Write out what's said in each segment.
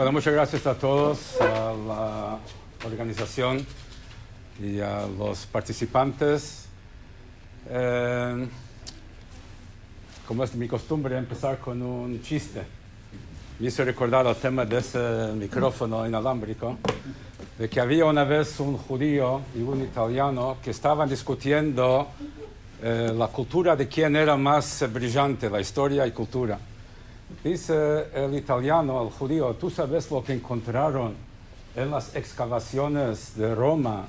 Bueno, muchas gracias a todos, a la organización y a los participantes. Eh, como es mi costumbre, empezar con un chiste. Me hizo recordar el tema de ese micrófono inalámbrico, de que había una vez un judío y un italiano que estaban discutiendo eh, la cultura de quién era más brillante, la historia y cultura. Dice el italiano al judío, ¿tú sabes lo que encontraron en las excavaciones de Roma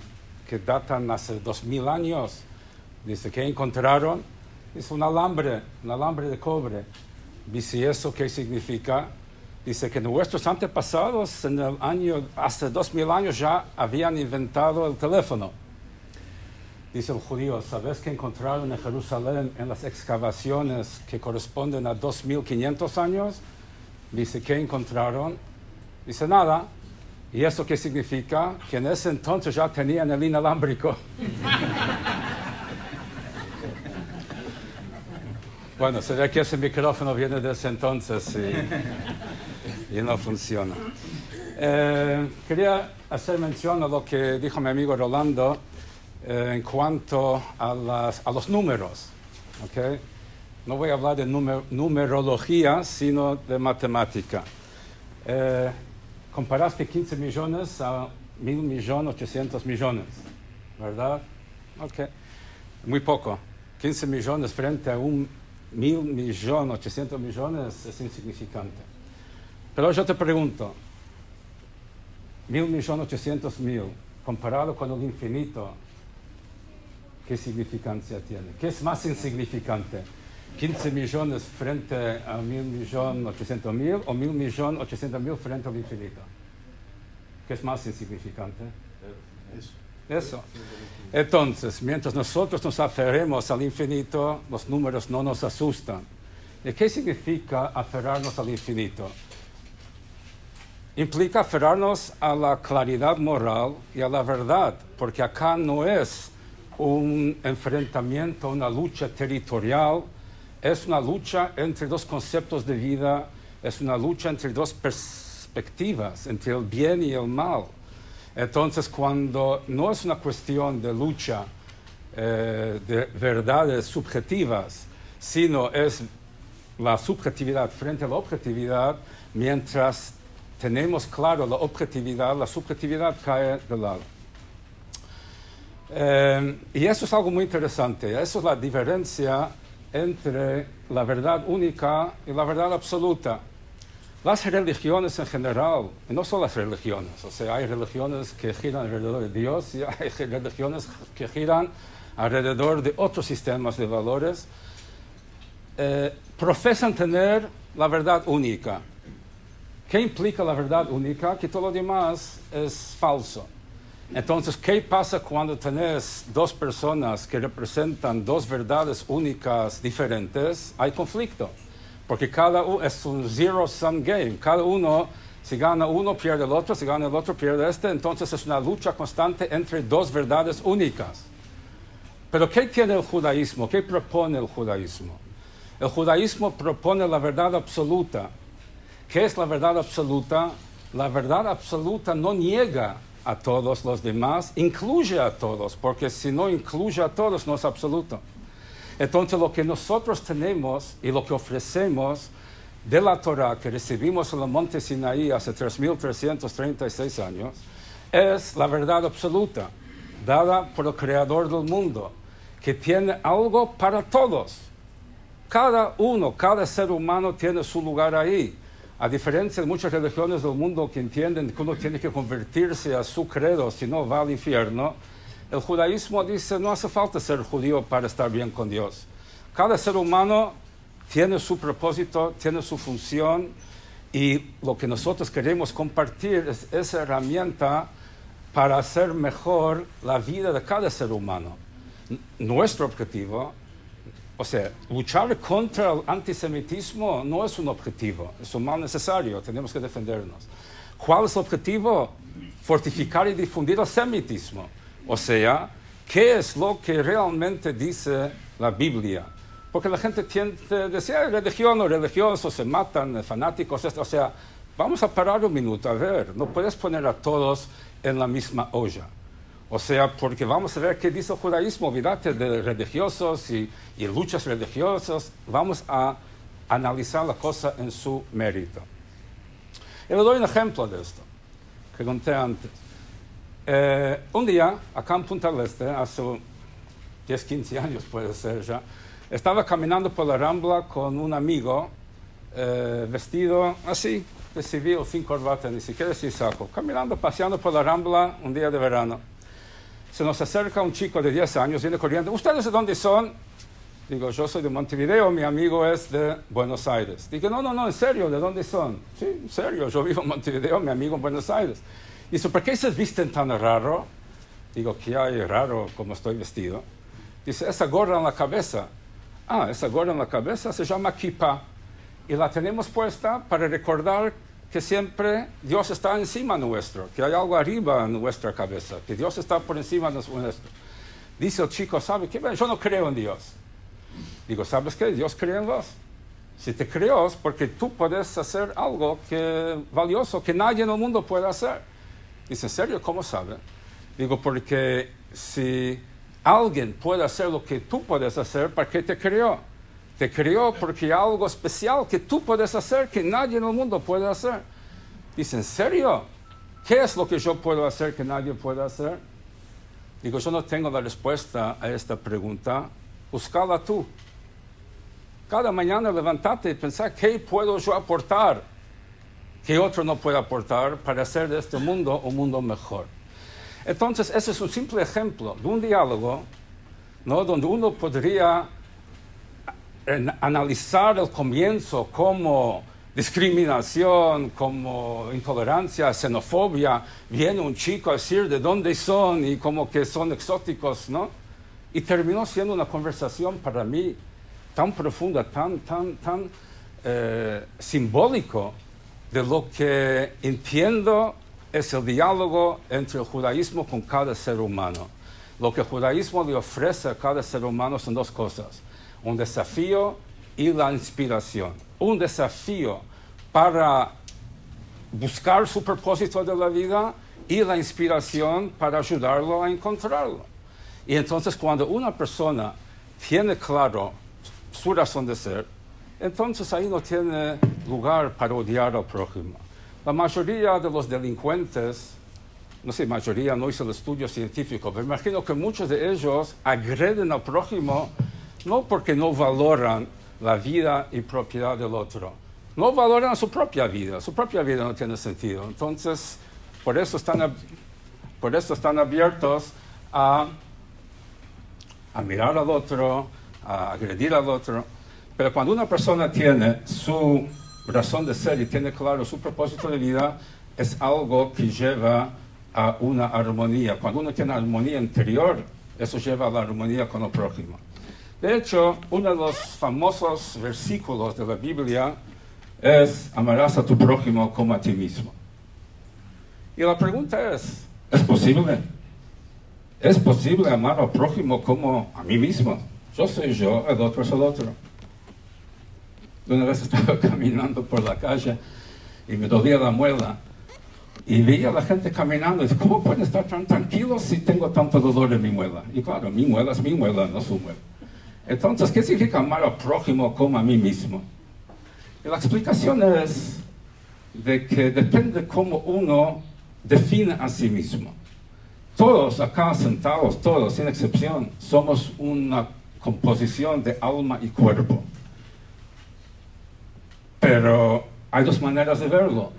que datan hace dos mil años? Dice, ¿qué encontraron? Dice, un alambre, un alambre de cobre. Dice, ¿y eso qué significa? Dice que nuestros antepasados en el año, hace dos mil años ya habían inventado el teléfono. Dice el judío, ¿sabes que encontraron en Jerusalén en las excavaciones que corresponden a 2500 años? Dice, ¿qué encontraron? Dice, nada. ¿Y eso qué significa? Que en ese entonces ya tenían el inalámbrico. bueno, se ve que ese micrófono viene de ese entonces y, y no funciona. Eh, quería hacer mención a lo que dijo mi amigo Rolando eh, en cuanto a, los números. ¿okay? No voy a hablar de numer numerología, sino de matemática. Eh, comparaste 15 millones a 1.000 millones 800 millones, ¿verdad? Ok. Muy poco. 15 millones frente a un 1.000 millones 800 millones es insignificante. Pero yo te pregunto, 1.000 millones 800 mil comparado con el infinito, ¿qué significancia tiene? ¿Qué es más insignificante? ¿15 millones frente a 1.000 millones 800 mil o 1.000 millones 800 mil frente al infinito? ¿Qué es más insignificante? Eso. Eso. Entonces, mientras nosotros nos aferremos al infinito, los números no nos asustan. ¿Y qué significa aferrarnos al infinito? Implica aferrarnos a la claridad moral y a la verdad, porque acá no es un enfrentamiento, una lucha territorial, es una lucha entre dos conceptos de vida, es una lucha entre dos perspectivas, entre el bien y el mal. Entonces, cuando no es una cuestión de lucha eh, de verdades subjetivas, sino es la subjetividad frente a la objetividad, mientras tenemos claro la objetividad, la subjetividad cae de lado. Eh, y eso es algo muy interesante. Eso es la diferencia entre la verdad única y la verdad absoluta. Las religiones en general, y no son las religiones, o sea, hay religiones que giran alrededor de Dios y hay religiones que giran alrededor de otros sistemas de valores, eh, profesan tener la verdad única. ¿Qué implica la verdad única? Que todo lo demás es falso. Entonces, ¿qué pasa cuando tenés dos personas que representan dos verdades únicas diferentes? Hay conflicto, porque cada uno es un zero-sum game. Cada uno, si gana uno, pierde el otro, si gana el otro, pierde este. Entonces, es una lucha constante entre dos verdades únicas. Pero, ¿qué tiene el judaísmo? ¿Qué propone el judaísmo? El judaísmo propone la verdad absoluta. ¿Qué es la verdad absoluta? La verdad absoluta no niega a todos los demás, incluye a todos, porque si no incluye a todos no es absoluto. Entonces lo que nosotros tenemos y lo que ofrecemos de la Torah que recibimos en el monte Sinaí hace 3.336 años es la verdad absoluta, dada por el Creador del mundo, que tiene algo para todos. Cada uno, cada ser humano tiene su lugar ahí. A diferencia de muchas religiones del mundo que entienden que uno tiene que convertirse a su credo, si no va al infierno, el judaísmo dice no hace falta ser judío para estar bien con Dios. Cada ser humano tiene su propósito, tiene su función y lo que nosotros queremos compartir es esa herramienta para hacer mejor la vida de cada ser humano. Nuestro objetivo o sea, luchar contra el antisemitismo no es un objetivo, es un mal necesario, tenemos que defendernos. ¿Cuál es el objetivo? Fortificar y difundir el semitismo. O sea, ¿qué es lo que realmente dice la Biblia? Porque la gente tiende a decir, religión o religiosos se matan, fanáticos, o sea, vamos a parar un minuto, a ver, no puedes poner a todos en la misma olla. O sea, porque vamos a ver qué dice el judaísmo, olvídate de religiosos y, y luchas religiosas, vamos a analizar la cosa en su mérito. Y le doy un ejemplo de esto, que conté antes. Eh, un día, acá en Punta del Este, hace 10, 15 años puede ser ya, estaba caminando por la Rambla con un amigo eh, vestido así, de civil, sin corbata, ni siquiera sin saco, caminando, paseando por la Rambla un día de verano. Se nos acerca un chico de 10 años, viene corriendo, ¿ustedes de dónde son? Digo, yo soy de Montevideo, mi amigo es de Buenos Aires. Digo, no, no, no, en serio, ¿de dónde son? Sí, en serio, yo vivo en Montevideo, mi amigo en Buenos Aires. Dice, ¿por qué se visten tan raro? Digo, ¿qué hay raro como estoy vestido? Dice, esa gorra en la cabeza. Ah, esa gorra en la cabeza se llama kippah. Y la tenemos puesta para recordar que siempre Dios está encima nuestro, que hay algo arriba en nuestra cabeza, que Dios está por encima de nuestro. Dice el chico, ¿sabe qué? Yo no creo en Dios. Digo, ¿sabes qué? Dios cree en vos. Si te creó es porque tú puedes hacer algo que, valioso que nadie en el mundo puede hacer. Dice, ¿en serio? ¿Cómo sabe? Digo, porque si alguien puede hacer lo que tú puedes hacer, ¿para qué te creó? Te creó porque hay algo especial que tú puedes hacer que nadie en el mundo puede hacer. Dice, ¿en serio? ¿Qué es lo que yo puedo hacer que nadie puede hacer? Digo, yo no tengo la respuesta a esta pregunta. Búscala tú. Cada mañana levantate y pensar, ¿qué puedo yo aportar que otro no puede aportar para hacer de este mundo un mundo mejor? Entonces, ese es un simple ejemplo de un diálogo ¿no? donde uno podría analizar el comienzo como discriminación, como intolerancia, xenofobia. Viene un chico a decir de dónde son y como que son exóticos, ¿no? Y terminó siendo una conversación para mí tan profunda, tan, tan, tan eh, simbólico de lo que entiendo es el diálogo entre el judaísmo con cada ser humano. Lo que el judaísmo le ofrece a cada ser humano son dos cosas, un desafío y la inspiración. Un desafío para buscar su propósito de la vida y la inspiración para ayudarlo a encontrarlo. Y entonces cuando una persona tiene claro su razón de ser, entonces ahí no tiene lugar para odiar al prójimo. La mayoría de los delincuentes, no sé, mayoría, no hizo el estudio científico, pero imagino que muchos de ellos agreden al prójimo no porque no valoran la vida y propiedad del otro, no valoran su propia vida, su propia vida no tiene sentido. Entonces, por eso están, por eso están abiertos a, a mirar al otro, a agredir al otro. Pero cuando una persona tiene su razón de ser y tiene claro su propósito de vida, es algo que lleva a una armonía. Cuando uno tiene armonía interior, eso lleva a la armonía con el prójimo. De hecho, uno de los famosos versículos de la Biblia es amarás a tu prójimo como a ti mismo. Y la pregunta es, ¿es posible? ¿Es posible amar al prójimo como a mí mismo? Yo soy yo, el otro es el otro. Una vez estaba caminando por la calle y me dolía la muela y veía a la gente caminando y dije, ¿cómo pueden estar tan tranquilos si tengo tanto dolor en mi muela? Y claro, mi muela es mi muela, no su muela. Entonces, ¿qué significa amar al prójimo como a mí mismo? La explicación es de que depende cómo uno define a sí mismo. Todos acá sentados, todos, sin excepción, somos una composición de alma y cuerpo. Pero hay dos maneras de verlo.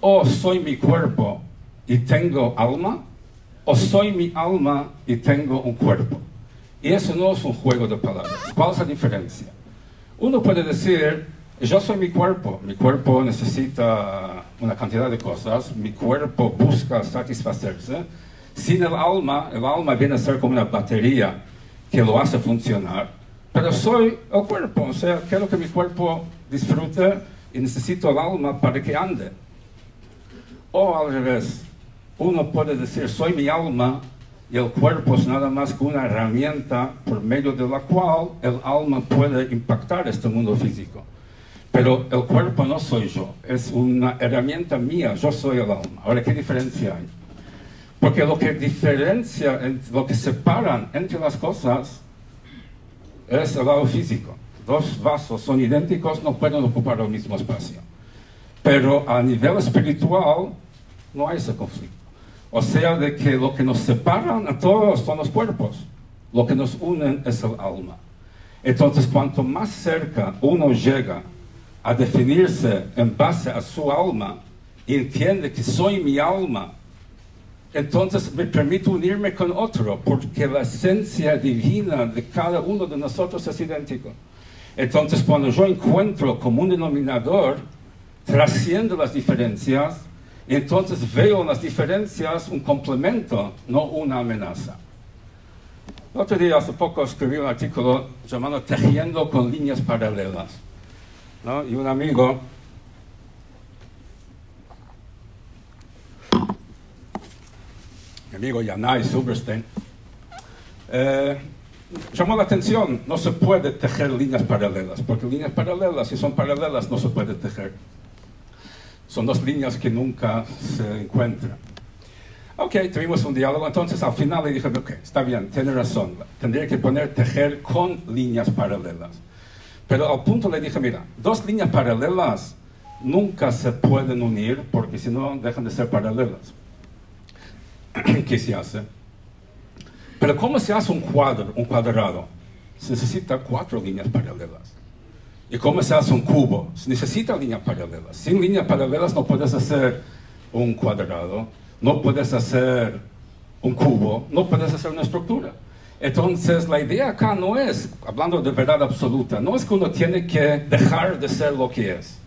O soy mi cuerpo y tengo alma, o soy mi alma y tengo un cuerpo. Y eso no es un juego de palabras. ¿Cuál es la diferencia? Uno puede decir, yo soy mi cuerpo, mi cuerpo necesita una cantidad de cosas, mi cuerpo busca satisfacerse. Sin el alma, el alma viene a ser como una batería que lo hace funcionar, pero soy el cuerpo, o sea, quiero que mi cuerpo disfrute y necesito el alma para que ande. O al revés, uno puede decir, soy mi alma y el cuerpo es nada más que una herramienta por medio de la cual el alma puede impactar este mundo físico. Pero el cuerpo no soy yo, es una herramienta mía, yo soy el alma. Ahora, ¿qué diferencia hay? Porque lo que diferencia, lo que separan entre las cosas es el lado físico. Dos vasos son idénticos, no pueden ocupar el mismo espacio. Pero a nivel espiritual no hay ese conflicto. O sea, de que lo que nos separan a todos son los cuerpos, lo que nos unen es el alma. Entonces, cuanto más cerca uno llega a definirse en base a su alma y entiende que soy mi alma, entonces me permito unirme con otro, porque la esencia divina de cada uno de nosotros es idéntico. Entonces, cuando yo encuentro como un denominador, trasciendo las diferencias, entonces veo las diferencias un complemento, no una amenaza. El otro día, hace poco, escribí un artículo llamado Tejiendo con líneas paralelas. ¿no? Y un amigo mi amigo Yanai Silverstein, eh, llamó la atención, no se puede tejer líneas paralelas, porque líneas paralelas, si son paralelas, no se puede tejer. Son dos líneas que nunca se encuentran. Ok, tuvimos un diálogo, entonces al final le dije, ok, está bien, tiene razón, tendría que poner tejer con líneas paralelas. Pero al punto le dije, mira, dos líneas paralelas nunca se pueden unir porque si no dejan de ser paralelas. ¿Qué se hace? Pero ¿cómo se hace un cuadro, un cuadrado? Se necesita cuatro líneas paralelas. ¿Y cómo se hace un cubo? Se necesita líneas paralelas. Sin líneas paralelas no puedes hacer un cuadrado no puedes hacer un cubo, no puedes hacer una estructura. Entonces, la idea acá no es, hablando de verdad absoluta, no es que uno tiene que dejar de ser lo que es.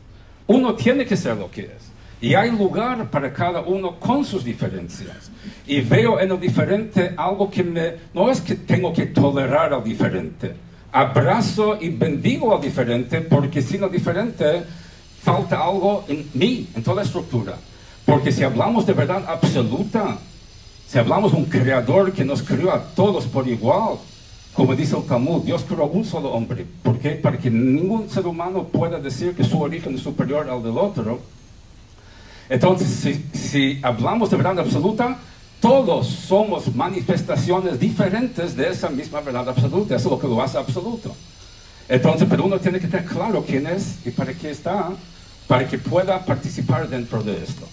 Uno tiene que ser lo que es. Y hay lugar para cada uno con sus diferencias. Y veo en el diferente algo que me... No es que tengo que tolerar al diferente. Abrazo y bendigo al diferente porque sin el diferente falta algo en mí, en toda la estructura. Porque si hablamos de verdad absoluta, si hablamos de un creador que nos creó a todos por igual, como dice el Talmud, Dios creó un solo hombre. ¿Por qué? Para que ningún ser humano pueda decir que su origen es superior al del otro. Entonces, si, si hablamos de verdad absoluta, todos somos manifestaciones diferentes de esa misma verdad absoluta. Eso es lo que lo hace absoluto. Entonces, pero uno tiene que tener claro quién es y para qué está, para que pueda participar dentro de esto.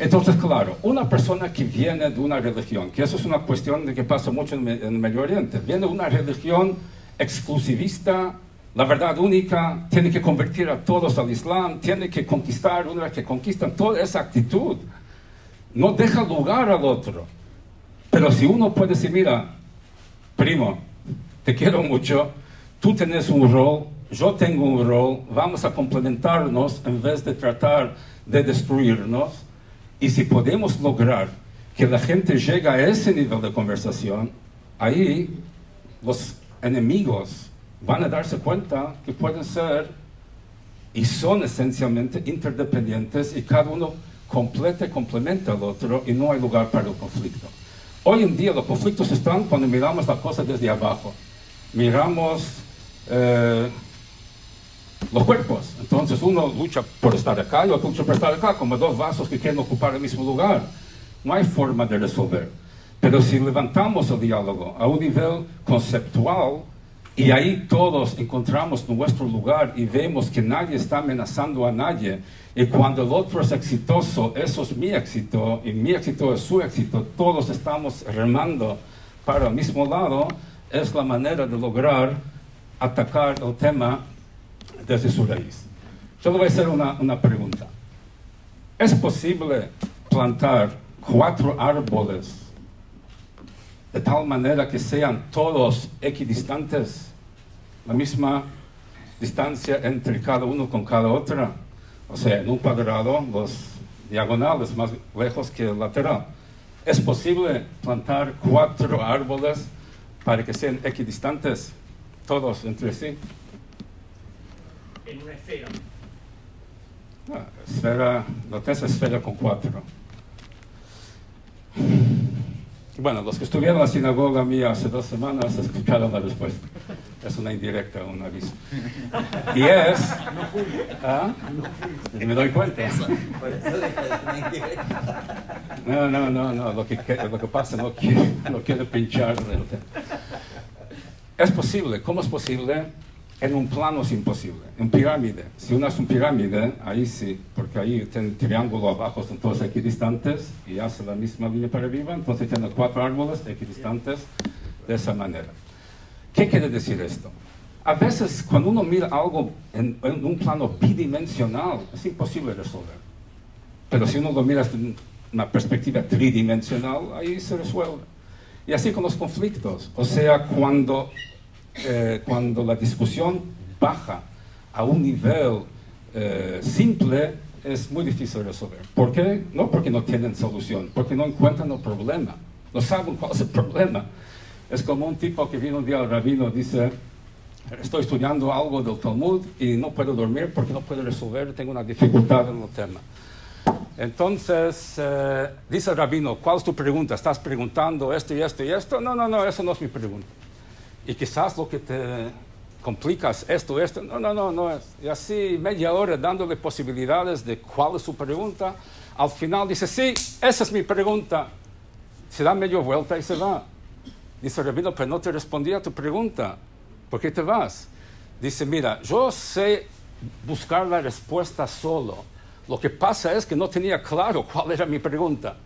Entonces, claro, una persona que viene de una religión, que eso es una cuestión de que pasa mucho en, el Medio Oriente, viene de una religión exclusivista, la verdad única, tiene que convertir a todos al Islam, tiene que conquistar, una vez que conquistan, toda esa actitud no deja lugar al otro. Pero si uno puede decir, mira, primo, te quiero mucho, tú tienes un rol, yo tengo un rol, vamos a complementarnos en vez de tratar de destruirnos, y si podemos lograr que la gente llegue a ese nivel de conversación, ahí los enemigos van a darse cuenta que pueden ser y son esencialmente interdependientes y cada uno completa y complementa al otro y no hay lugar para el conflicto. Hoy en día los conflictos están cuando miramos la cosa desde abajo. Miramos eh, los cuerpos. Entonces uno lucha por estar acá y otro lucha por estar acá, como dos vasos que quieren ocupar el mismo lugar. No hay forma de resolver. Pero si levantamos el diálogo a un nivel conceptual y ahí todos encontramos nuestro lugar y vemos que nadie está amenazando a nadie y cuando el otro es exitoso, eso es mi éxito y mi éxito es su éxito, todos estamos remando para el mismo lado, es la manera de lograr atacar el tema desde su raíz. Yo le voy a hacer una, una pregunta. ¿Es posible plantar cuatro árboles de tal manera que sean todos equidistantes, la misma distancia entre cada uno con cada otra? O sea, en un cuadrado, los diagonales más lejos que el lateral. ¿Es posible plantar cuatro árboles para que sean equidistantes todos entre sí? en una esfera. Ah, esfera, no tengo esfera con cuatro. Bueno, los que estuvieron en la sinagoga mía hace dos semanas escucharon la respuesta. Es una indirecta, un aviso. Y es... ¿Ah? Me doy cuenta. No, no, no, no. Lo que, lo que pasa no quiere, no quiere pinchar. Es posible. ¿Cómo es posible? En un plano es imposible. En pirámide. Si uno es un pirámide, ahí sí, porque ahí tiene triángulo abajo, son todos equidistantes y hace la misma línea para arriba, entonces tiene cuatro árboles equidistantes de esa manera. ¿Qué quiere decir esto? A veces cuando uno mira algo en, en un plano bidimensional, es imposible resolver. Pero si uno lo mira desde una perspectiva tridimensional, ahí se resuelve. Y así con los conflictos. O sea, cuando, eh, cuando la discusión baja a un nivel eh, simple, es muy difícil resolver. ¿Por qué? No porque no tienen solución, porque no encuentran el problema. No saben cuál es el problema. Es como un tipo que viene un día al rabino y dice, estoy estudiando algo del Talmud y no puedo dormir porque no puedo resolver, tengo una dificultad en el tema. Entonces, eh, dice el rabino, ¿cuál es tu pregunta? ¿Estás preguntando esto y esto y esto? No, no, no, eso no es mi pregunta. Y quizás lo que te complica es esto, esto. No, no, no, no es. Y así media hora dándole posibilidades de cuál es su pregunta. Al final dice, sí, esa es mi pregunta. Se da media vuelta y se va. Dice rabino, pero no te respondí a tu pregunta. ¿Por qué te vas? Dice, mira, yo sé buscar la respuesta solo. Lo que pasa es que no tenía claro cuál era mi pregunta.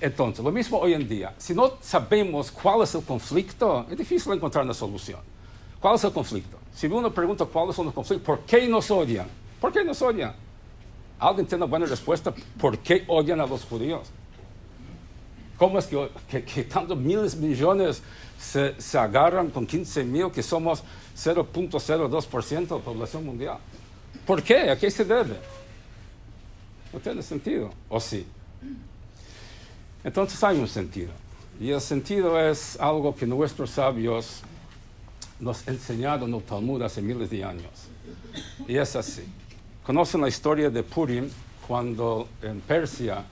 Entonces, lo mismo hoy en día. Si no sabemos cuál es el conflicto, es difícil encontrar una solución. ¿Cuál es el conflicto? Si uno pregunta cuál es el conflicto, ¿por qué nos odian? ¿Por qué nos odian? ¿Alguien tiene una buena respuesta? ¿Por qué odian a los judíos? ¿Cómo es que, que, que tantos miles, millones se, se agarran con 15 mil, que somos 0.02% de la población mundial? ¿Por qué? ¿A qué se debe? No tiene sentido, ¿o sí? Entonces hay un sentido. Y el sentido es algo que nuestros sabios nos enseñaron en el Talmud hace miles de años. Y es así. Conocen la historia de Purim cuando en Persia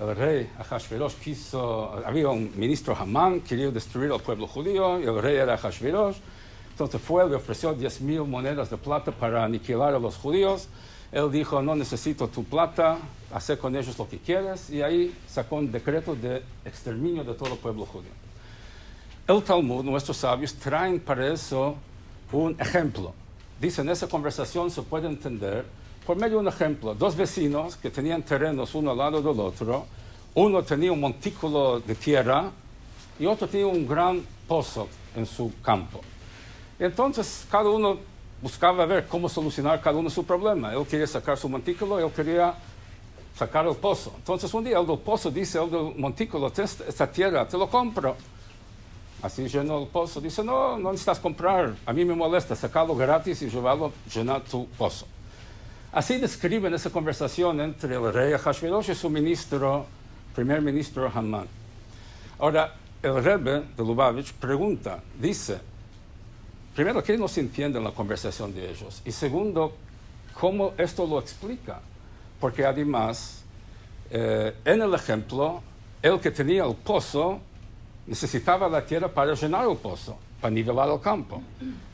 el rey Ahashverosh quiso, había un ministro Hamán, quería destruir al pueblo judío, y el rey era Ahashverosh. Entonces fue, le ofreció 10 mil monedas de plata para aniquilar a los judíos. Él dijo, no necesito tu plata, hacer con ellos lo que quieras, y ahí sacó un decreto de exterminio de todo el pueblo judío. El Talmud, nuestros sabios, traen para eso un ejemplo. Dicen, esa conversación se puede entender por medio de un ejemplo. Dos vecinos que tenían terrenos uno al lado del otro, uno tenía un montículo de tierra y otro tenía un gran pozo en su campo. Entonces, cada uno buscaba ver cómo solucionar cada uno su problema. Él quería sacar su montículo, él quería sacar el pozo. Entonces un día el del pozo dice, el del montículo, esta tierra, te lo compro. Así llenó el pozo. Dice, no, no necesitas comprar. A mí me molesta sacarlo gratis y llevarlo, llenar tu pozo. Así describen esa conversación entre el rey Hashverosh y su ministro, primer ministro Hamán. Ahora, el Rebbe de Lubavitch pregunta, dice, primero, ¿qué no se entiende en la conversación de ellos? Y segundo, ¿cómo esto lo explica? Porque además, eh, en el ejemplo, el que tenía el pozo necesitaba la tierra para llenar el pozo, para nivelar el campo.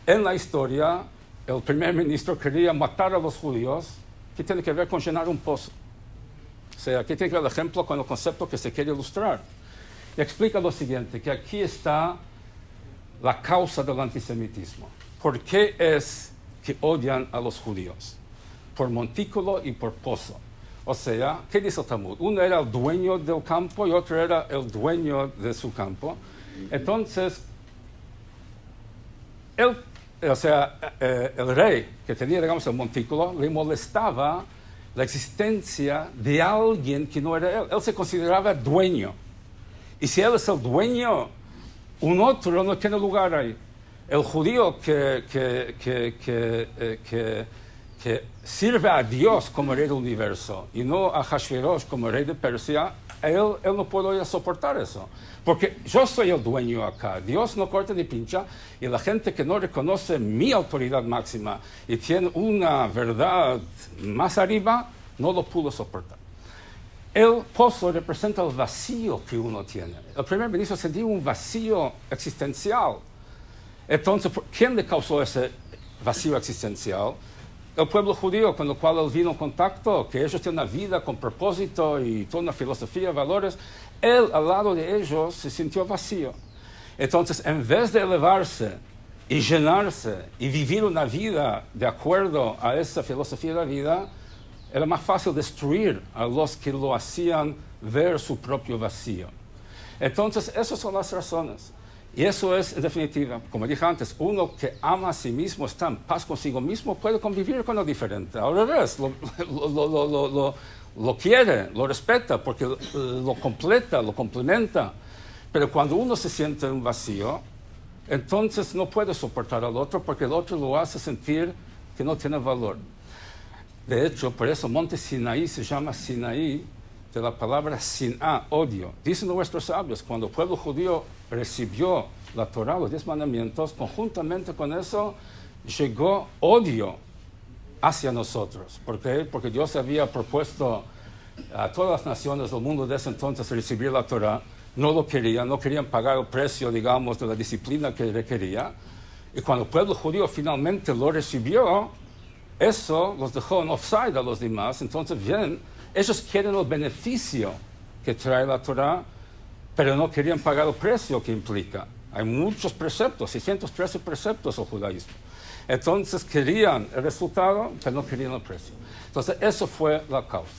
En la historia, el primer ministro quería matar a los judíos, que tiene que ver con llenar un pozo. O sea, aquí ver el ejemplo con el concepto que se quiere ilustrar. Y explica lo siguiente, que aquí está la causa del antisemitismo. ¿Por qué es que odian a los judíos? Por montículo y por pozo. O sea, ¿qué dice el Talmud? Uno era el dueño del campo y otro era el dueño de su campo. Entonces, él, o sea, eh, el rey que tenía, digamos, el montículo, le molestaba la existencia de alguien que no era él. Él se consideraba dueño. Y si él es el dueño, un otro no tiene lugar ahí. El judío que, que, que, que, eh, sirve a Dios como rey del universo y no a Hashverosh como rey de Persia, él, él no puede soportar eso. Porque yo soy el dueño acá. Dios no corta ni pincha. Y la gente que no reconoce mi autoridad máxima y tiene una verdad más arriba, no lo pudo soportar. El pozo representa el vacío que uno tiene. El primer ministro sentía un vacío existencial. Entonces, ¿por- ¿quién le causó ese vacío existencial? El pueblo judío con el cual él vino en contacto, que ellos tienen una vida con propósito y toda una filosofía, valores. Él, al lado de ellos, se sintió vacío. Entonces, en vez de elevarse y llenarse y vivir una vida de acuerdo a esa filosofía de la vida, era más fácil destruir a los que lo hacían ver su propio vacío. Entonces, esas son las razones. Y eso es, en definitiva, como dije antes, uno que ama a sí mismo, está en paz consigo mismo, puede convivir con lo diferente. Al revés, lo, lo- lo- lo- quiere, lo respeta, porque lo completa, lo complementa. Pero cuando uno se siente en un vacío, entonces no puede soportar al otro porque el otro lo hace sentir que no tiene valor. De hecho, por eso Monte Sinaí se llama Sinaí de la palabra siná, odio. Dicen nuestros sabios, cuando el pueblo judío recibió la Torah, los diez mandamientos, conjuntamente con eso llegó odio hacia nosotros. ¿Por qué? Porque Dios había propuesto a todas las naciones del mundo de ese entonces recibir la Torah. No lo querían, no querían pagar el precio, digamos, de la disciplina que requería. Y cuando el pueblo judío finalmente lo recibió, eso los dejó en offside a los demás. Entonces, bien, ellos quieren el beneficio que trae la Torah, pero no querían pagar el precio que implica. Hay muchos preceptos, 613 preceptos el judaísmo. Entonces querían el resultado, pero no querían el precio. Entonces, eso fue la causa.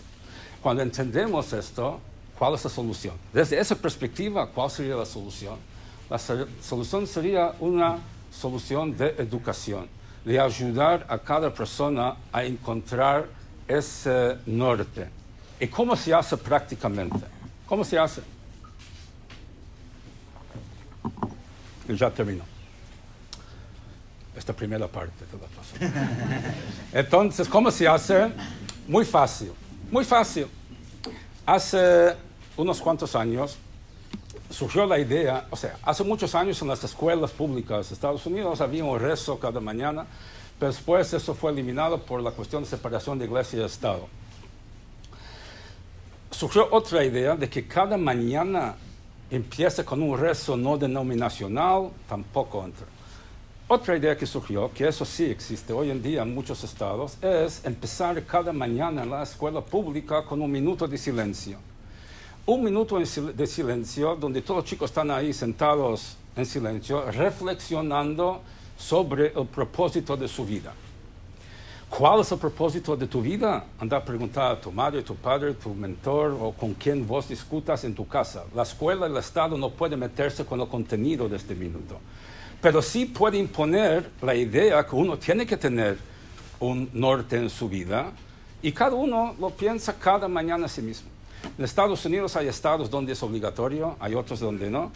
Cuando entendemos esto, ¿cuál es la solución? Desde esa perspectiva, ¿cuál sería la solución? La solución sería una solución de educación, de ayudar a cada persona a encontrar ese norte. ¿Y cómo se hace prácticamente? ¿Cómo se hace? Y ya terminó. Esta primera parte de la. Entonces, ¿cómo se hace? Muy fácil, muy fácil. Hace unos cuantos años surgió la idea, o sea, hace muchos años en las escuelas públicas de Estados Unidos había un rezo cada mañana, pero después eso fue eliminado por la cuestión de separación de iglesia y Estado. Surgió otra idea de que cada mañana empiece con un rezo no denominacional, tampoco entra. Otra idea que surgió, que eso sí existe hoy en día en muchos estados, es empezar cada mañana en la escuela pública con un minuto de silencio. Un minuto de silencio donde todos los chicos están ahí sentados en silencio, reflexionando sobre el propósito de su vida. ¿Cuál es el propósito de tu vida? Anda a preguntar a tu madre, tu padre, tu mentor o con quien vos discutas en tu casa. La escuela y el Estado no pueden meterse con el contenido de este minuto. Pero sí puede imponer la idea que uno tiene que tener un norte en su vida y cada uno lo piensa cada mañana a sí mismo. En Estados Unidos hay estados donde es obligatorio, hay otros donde no.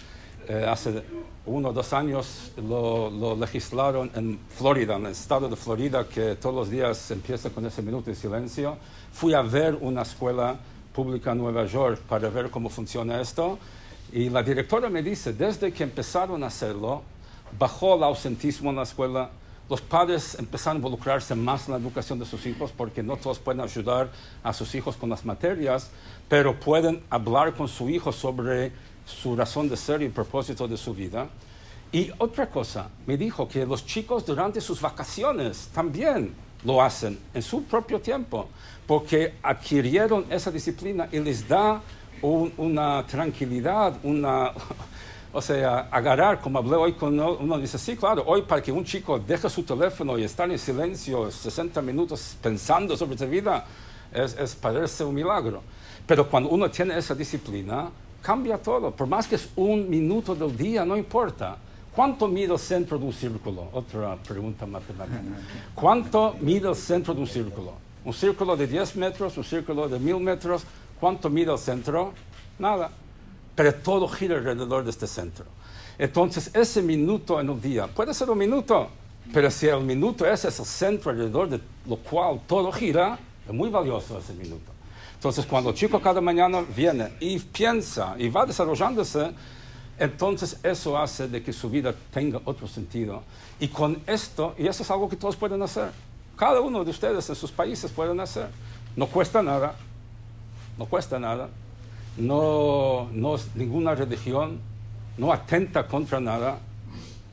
Eh, hace uno o dos años lo, lo legislaron en Florida, en el estado de Florida, que todos los días empieza con ese minuto de silencio. Fui a ver una escuela pública en Nueva York para ver cómo funciona esto. Y la directora me dice, desde que empezaron a hacerlo, bajó el ausentismo en la escuela, los padres empezaron a involucrarse más en la educación de sus hijos porque no todos pueden ayudar a sus hijos con las materias, pero pueden hablar con su hijo sobre su razón de ser y el propósito de su vida. Y otra cosa, me dijo que los chicos durante sus vacaciones también lo hacen en su propio tiempo, porque adquirieron esa disciplina y les da un- una tranquilidad, una, o sea, agarrar, como hablé hoy con uno, uno dice, sí, claro, hoy para que un chico deje su teléfono y estar en silencio 60 minutos pensando sobre su vida, es, es parece un milagro. Pero cuando uno tiene esa disciplina, cambia todo. Por más que es un minuto del día, no importa. ¿Cuánto mide el centro de un círculo? Otra pregunta matemática. ¿Cuánto mide el centro de un círculo? ¿Un círculo de 10 metros? ¿Un círculo de 1000 metros? ¿Cuánto mide el centro? Nada. Pero todo gira alrededor de este centro. Entonces, ese minuto en un día, puede ser un minuto, pero si el minuto ese es el centro alrededor de lo cual todo gira, es muy valioso ese minuto. Entonces, cuando el chico cada mañana viene y piensa y va desarrollándose, entonces eso hace de que su vida tenga otro sentido. Y con esto, y eso es algo que todos pueden hacer, cada uno de ustedes en sus países pueden hacer. No cuesta nada, no cuesta nada, no, no ninguna religión, no atenta contra nada,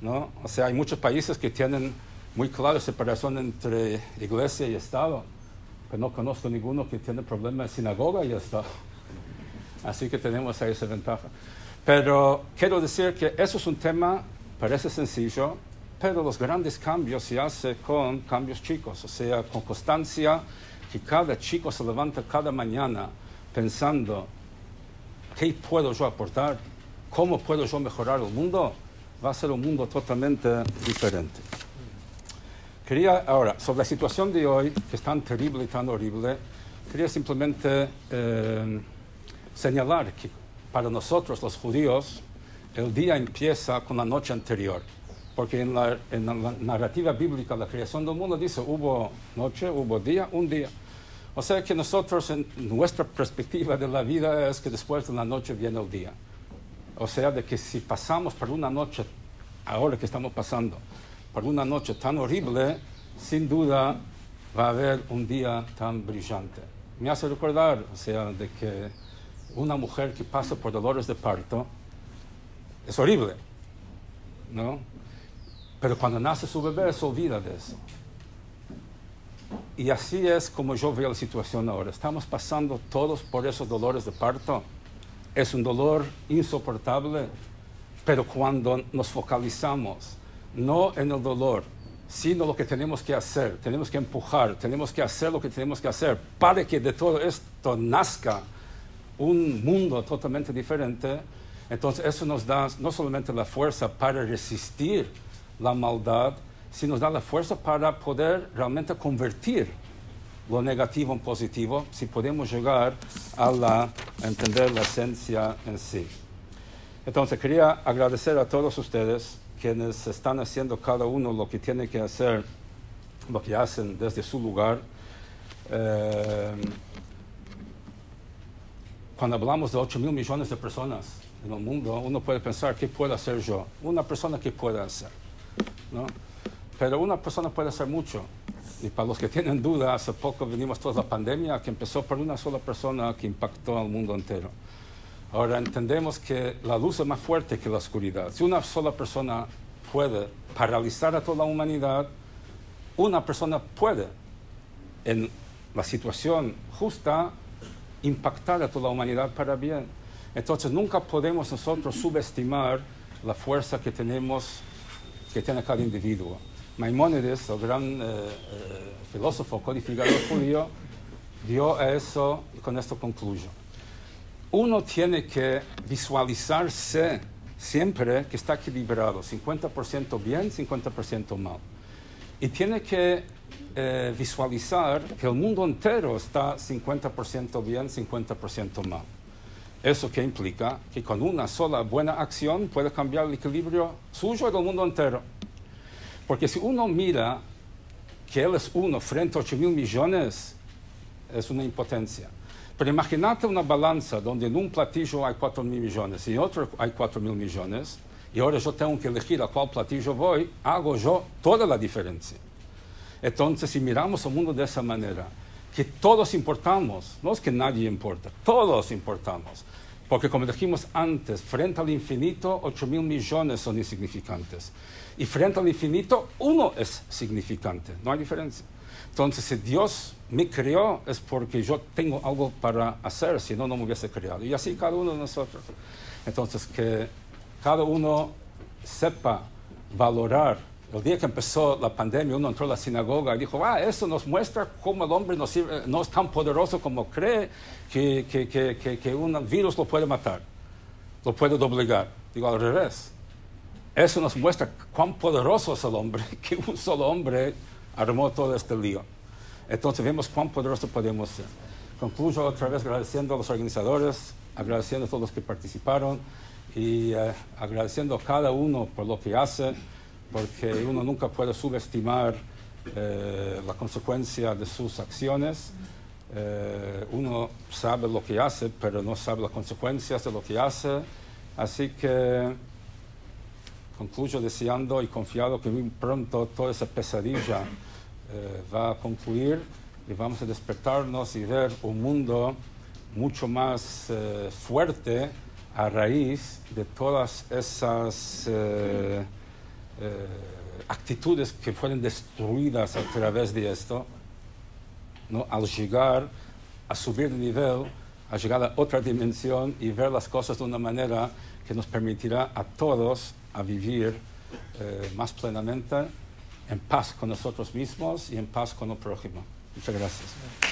¿no? O sea, hay muchos países que tienen muy clara separación entre iglesia y Estado, pero no conozco ninguno que tiene problema de sinagoga y Estado. Así que tenemos ahí esa ventaja. Pero quiero decir que eso es un tema, parece sencillo, pero los grandes cambios se hacen con cambios chicos, o sea, con constancia, que cada chico se levanta cada mañana pensando, ¿qué puedo yo aportar? ¿Cómo puedo yo mejorar el mundo? Va a ser un mundo totalmente diferente. Quería ahora, sobre la situación de hoy, que es tan terrible y tan horrible, quería simplemente eh, señalar que para nosotros los judíos el día empieza con la noche anterior, porque en la, en la narrativa bíblica la creación del mundo dice hubo noche, hubo día, un día. O sea que nosotros, en nuestra perspectiva de la vida es que después de la noche viene el día. O sea, de que si pasamos por una noche, ahora que estamos pasando, por una noche tan horrible, sin duda va a haber un día tan brillante. Me hace recordar, o sea, de que una mujer que pasa por dolores de parto es horrible, ¿no? Pero cuando nace su bebé se olvida de eso. Y así es como yo veo la situación ahora. Estamos pasando todos por esos dolores de parto. Es un dolor insoportable, pero cuando nos focalizamos no en el dolor, sino lo que tenemos que hacer, tenemos que empujar, tenemos que hacer lo que tenemos que hacer para que de todo esto nazca un mundo totalmente diferente, entonces eso nos da no solamente la fuerza para resistir la maldad, sino nos da la fuerza para poder realmente convertir lo negativo en positivo, si podemos llegar a, la, entender la esencia en sí. Entonces quería agradecer a todos ustedes quienes están haciendo cada uno lo que tiene que hacer, lo que hacen desde su lugar. Eh, cuando hablamos de 8 mil millones de personas en el mundo, uno puede pensar, ¿qué puedo hacer yo? Una persona, ¿qué puede hacer? ¿No? Pero una persona puede hacer mucho. Y para los que tienen duda, hace poco venimos toda la pandemia que empezó por una sola persona que impactó al mundo entero. Ahora entendemos que la luz es más fuerte que la oscuridad. Si una sola persona puede paralizar a toda la humanidad, una persona puede, en la situación justa, impactar a toda la humanidad para bien. Entonces nunca podemos nosotros subestimar la fuerza que tenemos, que tiene cada individuo. Maimónides, el gran eh, eh, filósofo codificador judío, dio a eso y con esto concluyo uno tiene que visualizarse siempre que está equilibrado, 50% bien, 50% mal. Y tiene que eh, visualizar que el mundo entero está 50% bien, 50% mal. ¿Eso que implica? Que con una sola buena acción puede cambiar el equilibrio suyo y del mundo entero. Porque si uno mira que él es uno frente a 8 mil millones, es una impotencia. Pero imagínate una balanza donde en un platillo hay 4 mil millones y en otro hay 4 mil millones, y ahora yo tengo que elegir a cuál platillo voy, hago yo toda la diferencia. Entonces, si miramos el mundo de esa manera, que todos importamos, no es que nadie importa, todos importamos. Porque como dijimos antes, frente al infinito, 8 mil millones son insignificantes. Y frente al infinito, uno es significante, no hay diferencia. Entonces, si Dios me creó es porque yo tengo algo para hacer, si no, no me hubiese creado. Y así cada uno de nosotros. Entonces, que cada uno sepa valorar. El día que empezó la pandemia, uno entró a la sinagoga y dijo, ah, eso nos muestra cómo el hombre no, sirve, no es tan poderoso como cree que, que, que, que, un virus lo puede matar, lo puede doblegar. Digo, al revés. Eso nos muestra cuán poderoso es el hombre, que un solo hombre armó todo este lío. Entonces vemos cuán poderoso podemos ser. Concluyo otra vez agradeciendo a los organizadores, agradeciendo a todos los que participaron y eh, agradeciendo a cada uno por lo que hace, porque uno nunca puede subestimar eh, la consecuencia de sus acciones. Eh, uno sabe lo que hace, pero no sabe las consecuencias de lo que hace. Así que concluyo deseando y confiado que muy pronto toda esa pesadilla eh, va a concluir y vamos a despertarnos y ver un mundo mucho más eh, fuerte a raíz de todas esas eh, eh, actitudes que fueron destruidas a través de esto, ¿no? al llegar a subir de nivel, a llegar a otra dimensión y ver las cosas de una manera que nos permitirá a todos a vivir eh, más plenamente en paz con nosotros mismos y en paz con el prójimo. Muchas gracias.